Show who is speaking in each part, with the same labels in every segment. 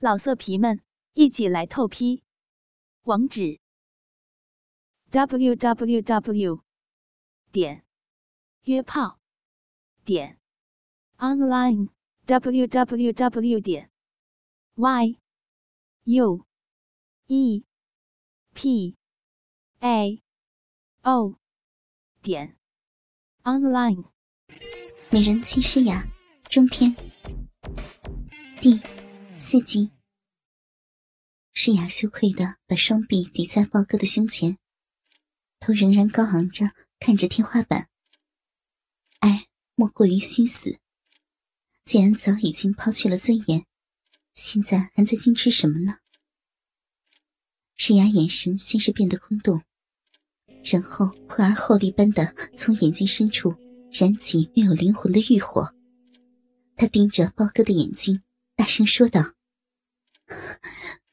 Speaker 1: 老色皮们，一起来透批！网址：w w w 点约炮点 online w w w 点 y u e p a o 点 online。
Speaker 2: 美人妻诗雅中篇第。四集，诗雅羞愧的把双臂抵在豹哥的胸前，头仍然高昂着看着天花板。爱莫过于心死。既然早已经抛弃了尊严，现在还在矜持什么呢？诗雅眼神先是变得空洞，然后破而后立般的从眼睛深处燃起没有灵魂的欲火。她盯着豹哥的眼睛。大声说道：“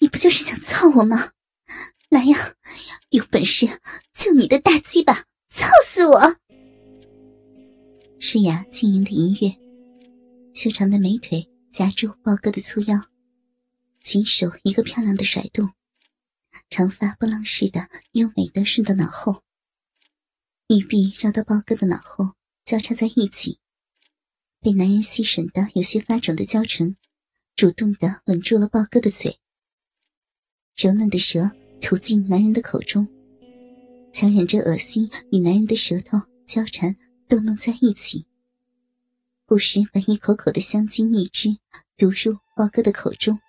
Speaker 2: 你不就是想操我吗？来呀，有本事就你的大鸡巴操死我！”诗雅轻盈的音乐，修长的美腿夹住豹哥的粗腰，亲手一个漂亮的甩动，长发波浪式的优美的顺到脑后，玉臂绕到豹哥的脑后交叉在一起，被男人吸吮的有些发肿的娇唇。主动的吻住了豹哥的嘴，柔嫩的舌吐进男人的口中，强忍着恶心与男人的舌头交缠逗弄在一起，不时把一口口的香精蜜汁毒入豹哥的口中，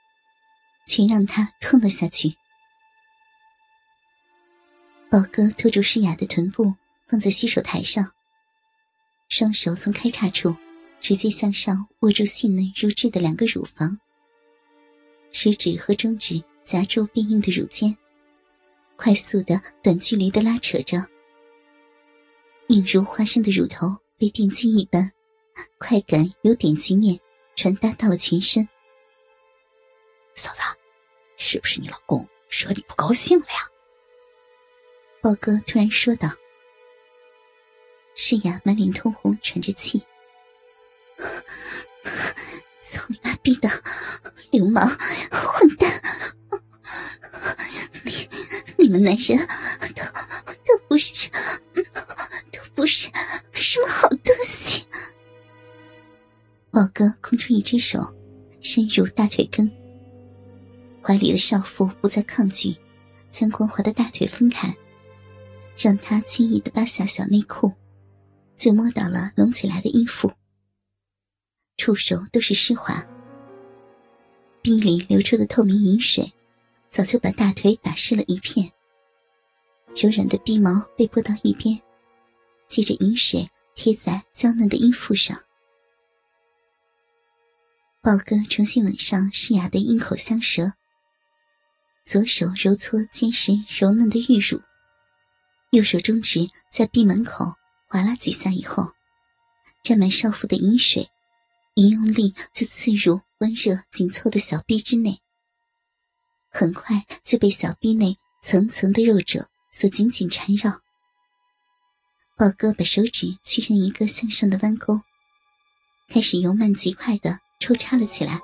Speaker 2: 却让他吞了下去。豹哥拖住诗雅的臀部，放在洗手台上，双手从开叉处。直接向上握住细嫩如脂的两个乳房，食指和中指夹住变硬的乳尖，快速的短距离的拉扯着，硬如花生的乳头被电击一般，快感由点击面传达到了全身。
Speaker 3: 嫂子，是不是你老公惹你不高兴了呀？
Speaker 2: 豹哥突然说道。诗雅满脸通红，喘着气。操你妈逼的流氓混蛋！你你们男人都都不是都不是什么好东西。宝哥空出一只手，伸入大腿根，怀里的少妇不再抗拒，将光滑的大腿分开，让他轻易的扒下小内裤，就摸到了隆起来的衣服。触手都是湿滑，逼里流出的透明饮水，早就把大腿打湿了一片。柔软的逼毛被拨到一边，接着饮水贴在娇嫩的阴腹上。豹哥重新吻上诗雅的阴口香舌，左手揉搓坚实柔嫩的玉乳，右手中指在闭门口划拉几下以后，沾满少妇的饮水。一用力就刺入温热紧凑的小臂之内，很快就被小臂内层层的肉褶所紧紧缠绕。宝哥把手指屈成一个向上的弯钩，开始由慢极快的抽插了起来。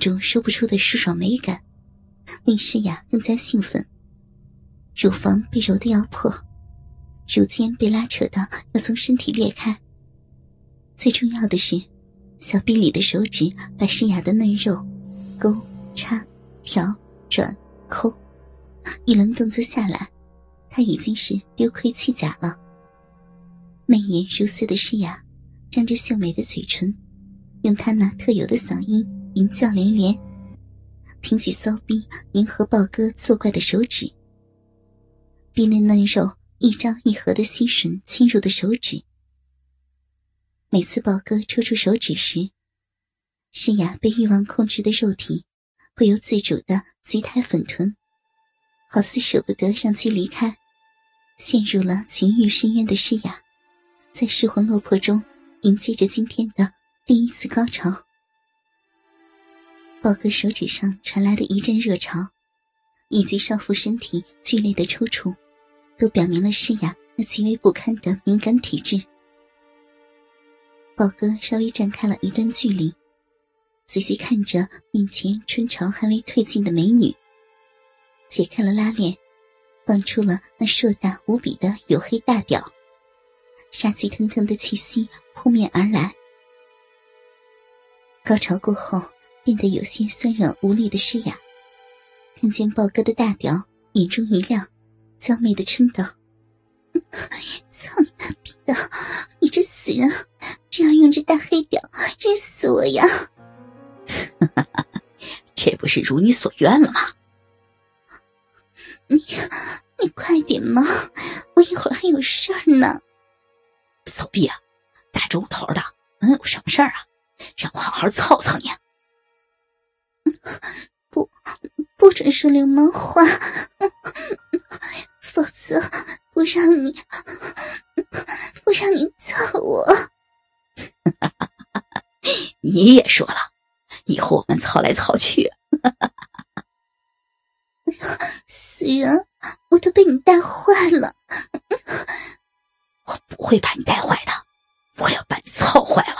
Speaker 2: 种说不出的舒爽美感，令诗雅更加兴奋。乳房被揉得要破，乳尖被拉扯到要从身体裂开。最重要的是，小臂里的手指把诗雅的嫩肉勾、插、挑、转、抠，一轮动作下来，她已经是丢盔弃甲了。媚眼如丝的诗雅，张着秀美的嘴唇，用她那特有的嗓音。淫叫连连，挺起骚逼迎合豹哥作怪的手指，逼内嫩肉一张一合的吸吮侵入的手指。每次豹哥抽出手指时，诗雅被欲望控制的肉体不由自主的急抬粉臀，好似舍不得让其离开。陷入了情欲深渊的诗雅，在失魂落魄中迎接着今天的第一次高潮。宝哥手指上传来的一阵热潮，以及少妇身体剧烈的抽搐，都表明了诗雅那极为不堪的敏感体质。宝哥稍微站开了一段距离，仔细看着面前春潮还未褪尽的美女，解开了拉链，放出了那硕大无比的黝黑大屌，杀气腾腾的气息扑面而来。高潮过后。变得有些酸软无力的诗雅，看见豹哥的大屌，眼中一亮，娇媚的嗔道：“操你妈逼的！你这死人，这样用这大黑屌日死我呀！”
Speaker 3: 这不是如你所愿了吗？
Speaker 2: 你你快点嘛，我一会儿还有事儿呢。
Speaker 3: 骚逼啊，大周头的，能有什么事儿啊？让我好好操操你！
Speaker 2: 不，不准说流氓话，否则不让你，不让你揍我。
Speaker 3: 你也说了，以后我们操来操去。
Speaker 2: 死人，我都被你带坏了。
Speaker 3: 我不会把你带坏的，我要把你操坏了。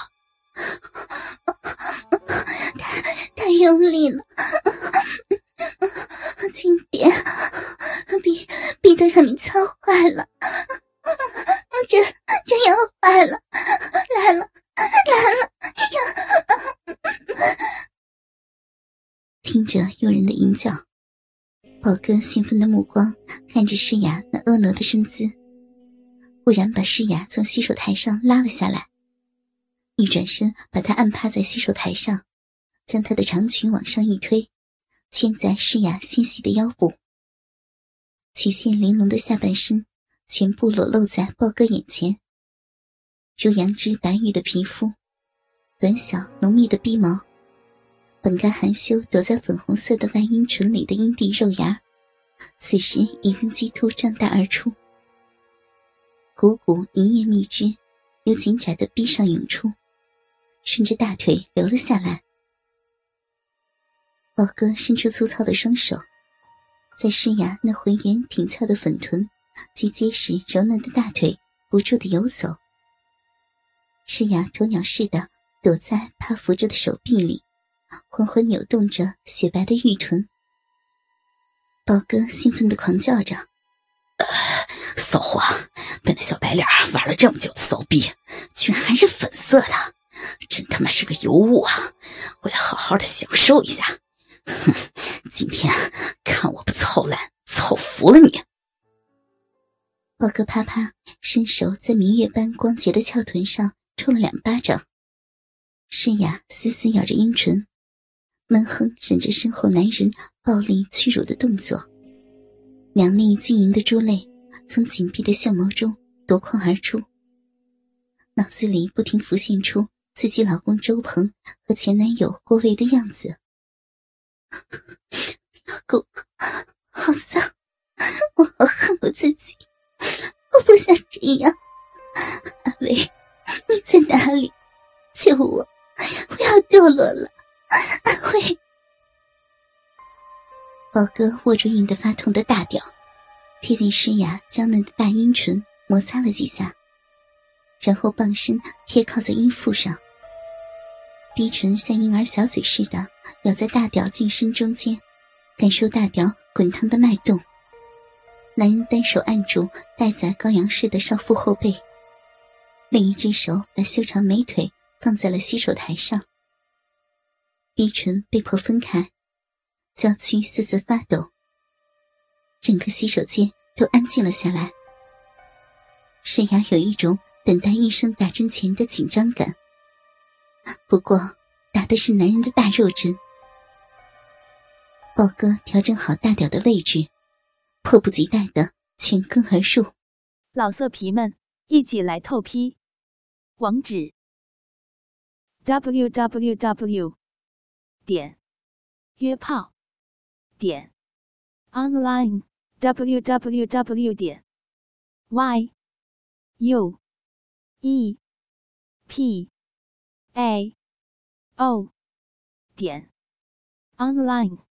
Speaker 2: 用力了，轻点，逼逼得让你操坏了，真真要坏了，来了来了！听着诱人的吟叫，宝哥兴奋的目光看着诗雅那婀娜的身姿，忽然把诗雅从洗手台上拉了下来。一转身，把她按趴在洗手台上，将她的长裙往上一推，圈在诗雅纤细的腰部。曲线玲珑的下半身全部裸露在豹哥眼前，如羊脂白玉的皮肤，短小浓密的鼻毛，本该含羞躲在粉红色的外阴唇里的阴蒂肉芽，此时已经激突胀大而出，股股银液蜜汁由紧窄的逼上涌出。顺着大腿流了下来，宝哥伸出粗糙的双手，在诗雅那浑圆挺翘的粉臀及结实柔嫩的大腿不住的游走。诗雅鸵鸟似的躲在他扶着的手臂里，缓缓扭动着雪白的玉臀。宝哥兴奋的狂叫着：“
Speaker 3: 骚货，被那小白脸玩了这么久的骚逼，居然还是粉色的！”真他妈是个尤物啊！我要好好的享受一下。哼，今天看我不操烂、操服了你！
Speaker 2: 宝哥啪啪伸手在明月般光洁的翘臀上抽了两巴掌，诗雅死死咬着阴唇，闷哼忍着身后男人暴力屈辱的动作，两粒晶莹的珠泪从紧闭的相眸中夺眶而出，脑子里不停浮现出。自己老公周鹏和前男友郭维的样子，老公好脏，我好恨我自己，我不想这样。阿伟，你在哪里？救我！不要堕落了，阿伟。宝哥握住硬得发痛的大屌，贴近诗雅娇嫩的大阴唇摩擦了几下。然后傍身贴靠在阴腹上，逼唇像婴儿小嘴似的咬在大屌近身中间，感受大屌滚烫的脉动。男人单手按住戴在羔羊式的少妇后背，另一只手把修长美腿放在了洗手台上。逼唇被迫分开，娇躯瑟瑟发抖。整个洗手间都安静了下来。沈阳有一种。等待医生打针前的紧张感。不过，打的是男人的大肉针。豹哥调整好大屌的位置，迫不及待的全根而入。
Speaker 1: 老色皮们，一起来透批！网址：w w w 点约炮点 online w w w 点 y u。e p a. O. 点。Online。